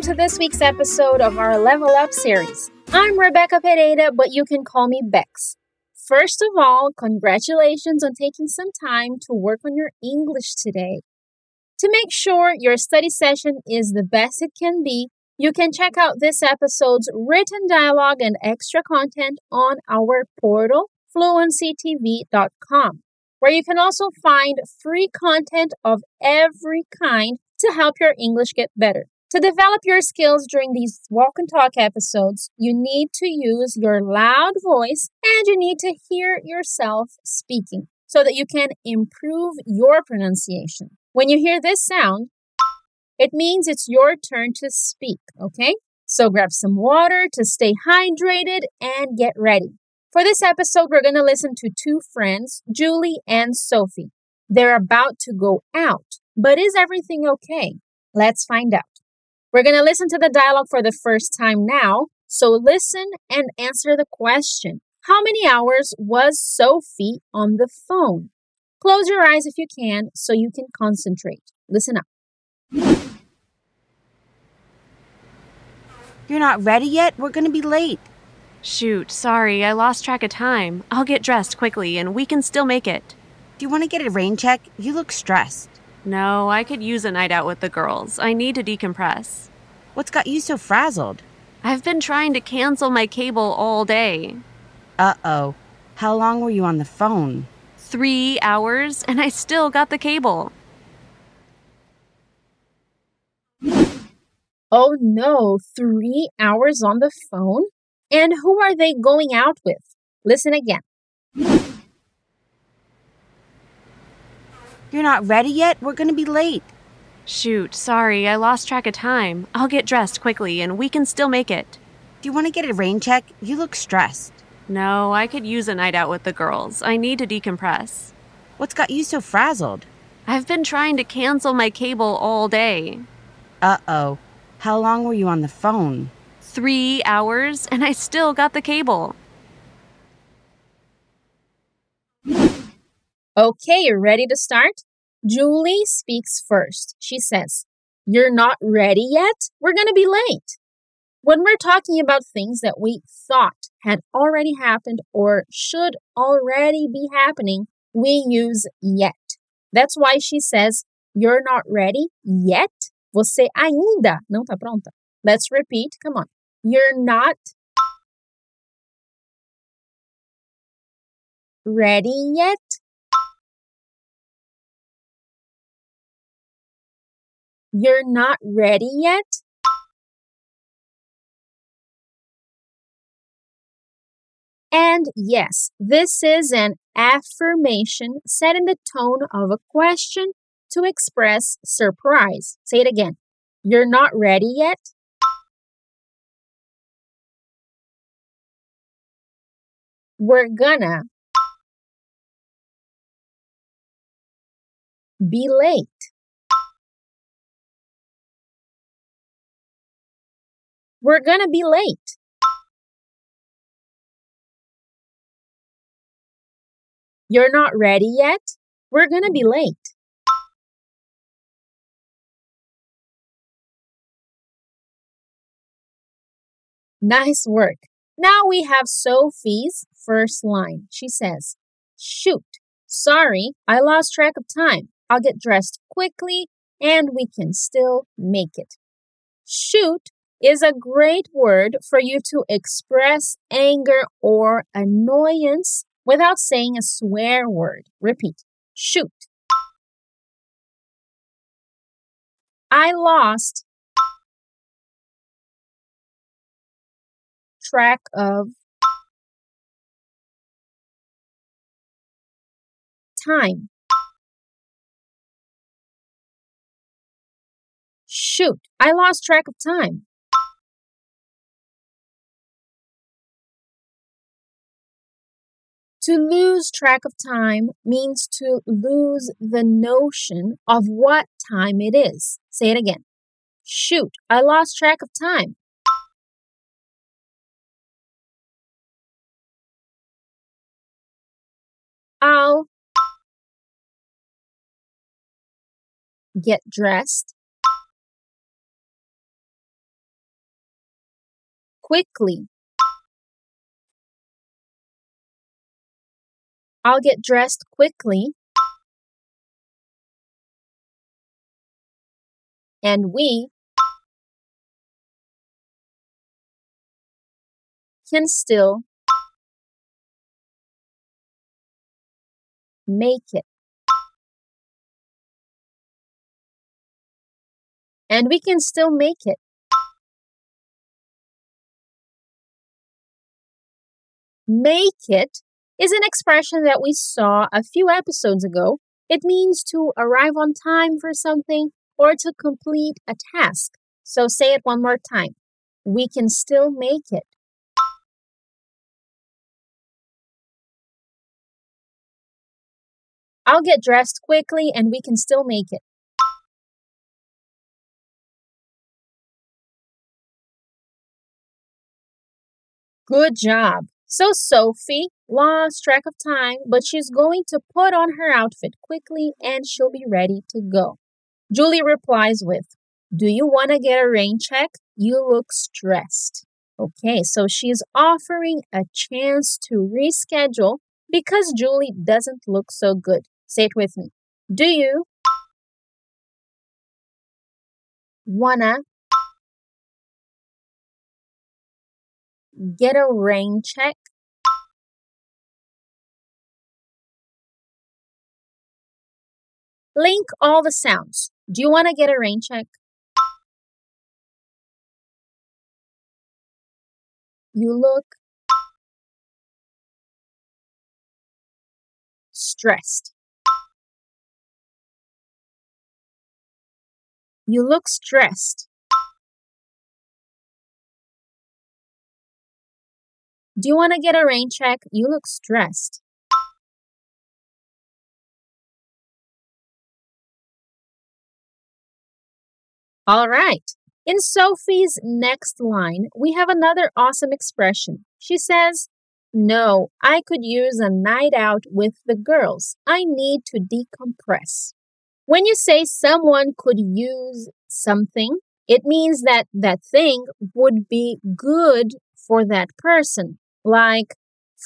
Welcome to this week's episode of our Level Up series. I'm Rebecca Pereira, but you can call me Bex. First of all, congratulations on taking some time to work on your English today. To make sure your study session is the best it can be, you can check out this episode's written dialogue and extra content on our portal, fluencytv.com, where you can also find free content of every kind to help your English get better. To develop your skills during these walk and talk episodes, you need to use your loud voice and you need to hear yourself speaking so that you can improve your pronunciation. When you hear this sound, it means it's your turn to speak, okay? So grab some water to stay hydrated and get ready. For this episode, we're going to listen to two friends, Julie and Sophie. They're about to go out, but is everything okay? Let's find out. We're going to listen to the dialogue for the first time now, so listen and answer the question. How many hours was Sophie on the phone? Close your eyes if you can so you can concentrate. Listen up. You're not ready yet? We're gonna be late. Shoot, sorry, I lost track of time. I'll get dressed quickly and we can still make it. Do you want to get a rain check? You look stressed. No, I could use a night out with the girls. I need to decompress. What's got you so frazzled? I've been trying to cancel my cable all day. Uh oh. How long were you on the phone? Three hours, and I still got the cable. Oh no, three hours on the phone? And who are they going out with? Listen again. You're not ready yet? We're gonna be late. Shoot, sorry, I lost track of time. I'll get dressed quickly and we can still make it. Do you want to get a rain check? You look stressed. No, I could use a night out with the girls. I need to decompress. What's got you so frazzled? I've been trying to cancel my cable all day. Uh oh. How long were you on the phone? Three hours, and I still got the cable. Okay, you're ready to start? Julie speaks first. She says, You're not ready yet? We're going to be late. When we're talking about things that we thought had already happened or should already be happening, we use yet. That's why she says, You're not ready yet? Você ainda não tá pronta. Let's repeat. Come on. You're not ready yet? You're not ready yet? And yes, this is an affirmation set in the tone of a question to express surprise. Say it again. You're not ready yet? We're gonna be late. We're gonna be late. You're not ready yet? We're gonna be late. Nice work. Now we have Sophie's first line. She says, Shoot, sorry, I lost track of time. I'll get dressed quickly and we can still make it. Shoot is a great word for you to express anger or annoyance without saying a swear word. Repeat. Shoot. I lost track of time. Shoot, I lost track of time. To lose track of time means to lose the notion of what time it is. Say it again. Shoot, I lost track of time. I'll get dressed quickly. I'll get dressed quickly. And we can still make it. And we can still make it. Make it is an expression that we saw a few episodes ago. It means to arrive on time for something or to complete a task. So say it one more time. We can still make it. I'll get dressed quickly and we can still make it. Good job. So Sophie lost track of time, but she's going to put on her outfit quickly and she'll be ready to go. Julie replies with, Do you want to get a rain check? You look stressed. Okay, so she's offering a chance to reschedule because Julie doesn't look so good. Say it with me. Do you wanna get a rain check? Link all the sounds. Do you want to get a rain check? You look stressed. You look stressed. Do you want to get a rain check? You look stressed. All right. In Sophie's next line, we have another awesome expression. She says, No, I could use a night out with the girls. I need to decompress. When you say someone could use something, it means that that thing would be good for that person, like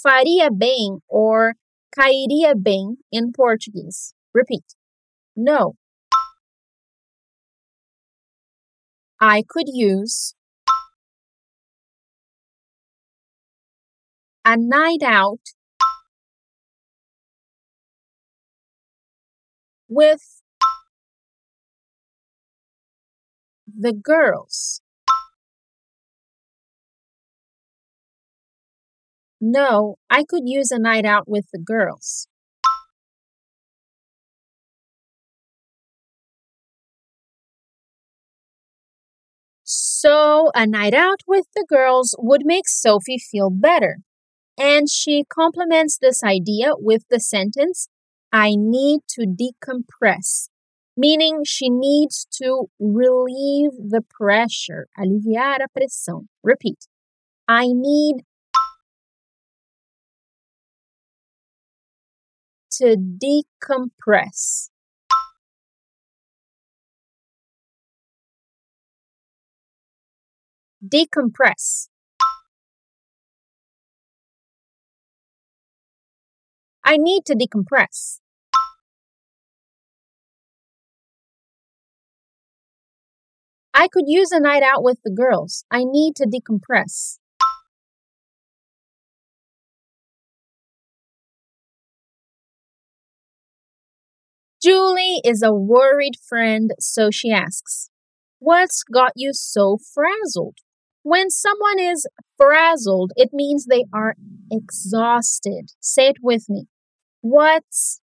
faria bem or cairia bem in Portuguese. Repeat. No. I could use a night out with the girls. No, I could use a night out with the girls. So, a night out with the girls would make Sophie feel better. And she complements this idea with the sentence, I need to decompress meaning she needs to relieve the pressure, aliviar a pressão. Repeat. I need to decompress. Decompress. I need to decompress. I could use a night out with the girls. I need to decompress. Julie is a worried friend, so she asks, What's got you so frazzled? When someone is frazzled, it means they are exhausted. Say it with me. What's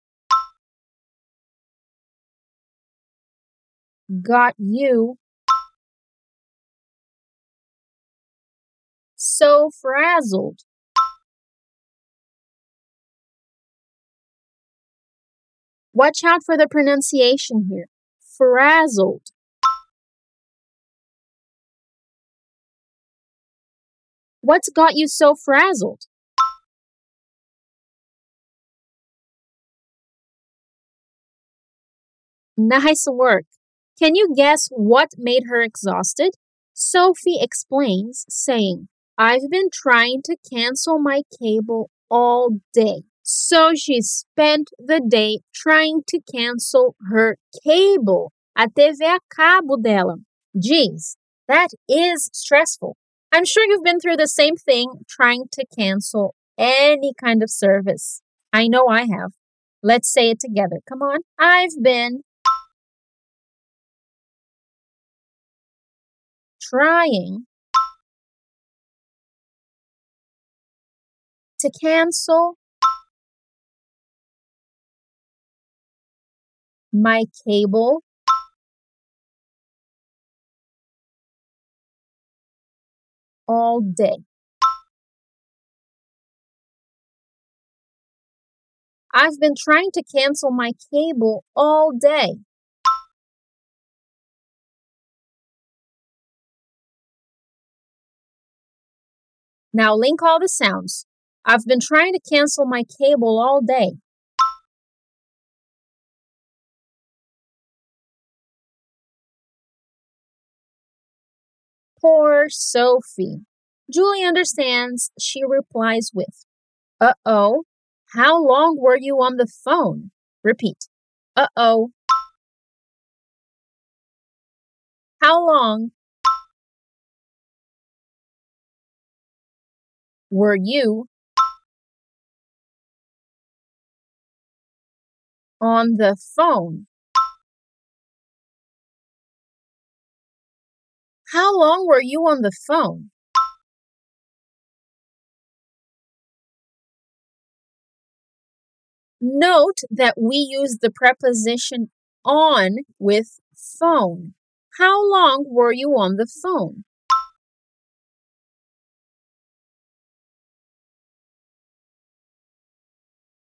got you so frazzled. Watch out for the pronunciation here. Frazzled. What's got you so frazzled? Nice work. Can you guess what made her exhausted? Sophie explains, saying, I've been trying to cancel my cable all day. So she spent the day trying to cancel her cable, a TV a cabo dela. Geez, that is stressful. I'm sure you've been through the same thing trying to cancel any kind of service. I know I have. Let's say it together. Come on. I've been trying to cancel my cable all day. I've been trying to cancel my cable all day. Now link all the sounds. I've been trying to cancel my cable all day. Poor Sophie. Julie understands. She replies with, Uh oh, how long were you on the phone? Repeat, Uh oh. How long were you on the phone? How long were you on the phone? Note that we use the preposition on with phone. How long were you on the phone?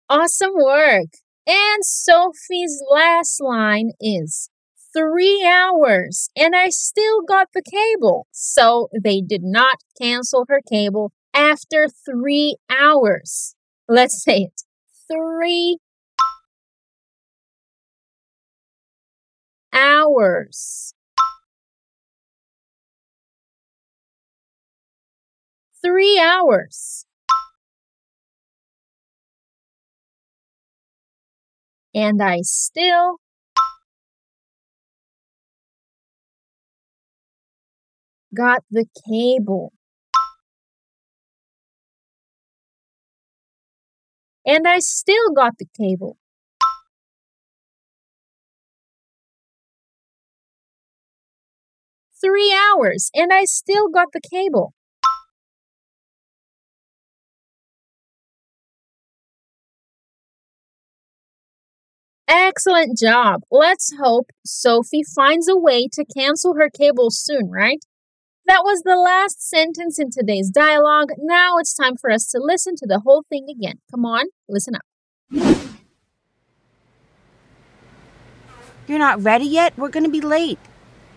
Awesome work! And Sophie's last line is three hours and I still got the cable. So they did not cancel her cable after three hours. Let's say it. Three hours. Three hours. And I still got the cable. And I still got the cable. Three hours, and I still got the cable. Excellent job. Let's hope Sophie finds a way to cancel her cable soon, right? That was the last sentence in today's dialogue. Now it's time for us to listen to the whole thing again. Come on, listen up. You're not ready yet? We're going to be late.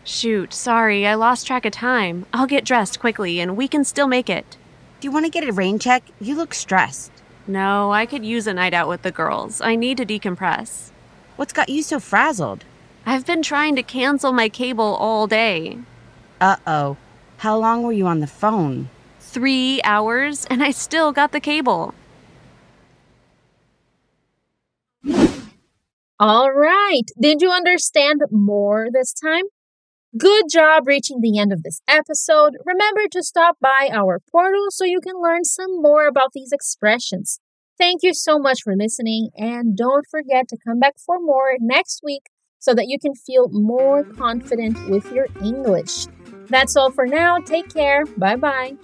Shoot, sorry, I lost track of time. I'll get dressed quickly and we can still make it. Do you want to get a rain check? You look stressed. No, I could use a night out with the girls. I need to decompress. What's got you so frazzled? I've been trying to cancel my cable all day. Uh oh. How long were you on the phone? Three hours, and I still got the cable. All right. Did you understand more this time? Good job reaching the end of this episode. Remember to stop by our portal so you can learn some more about these expressions. Thank you so much for listening, and don't forget to come back for more next week so that you can feel more confident with your English. That's all for now. Take care. Bye bye.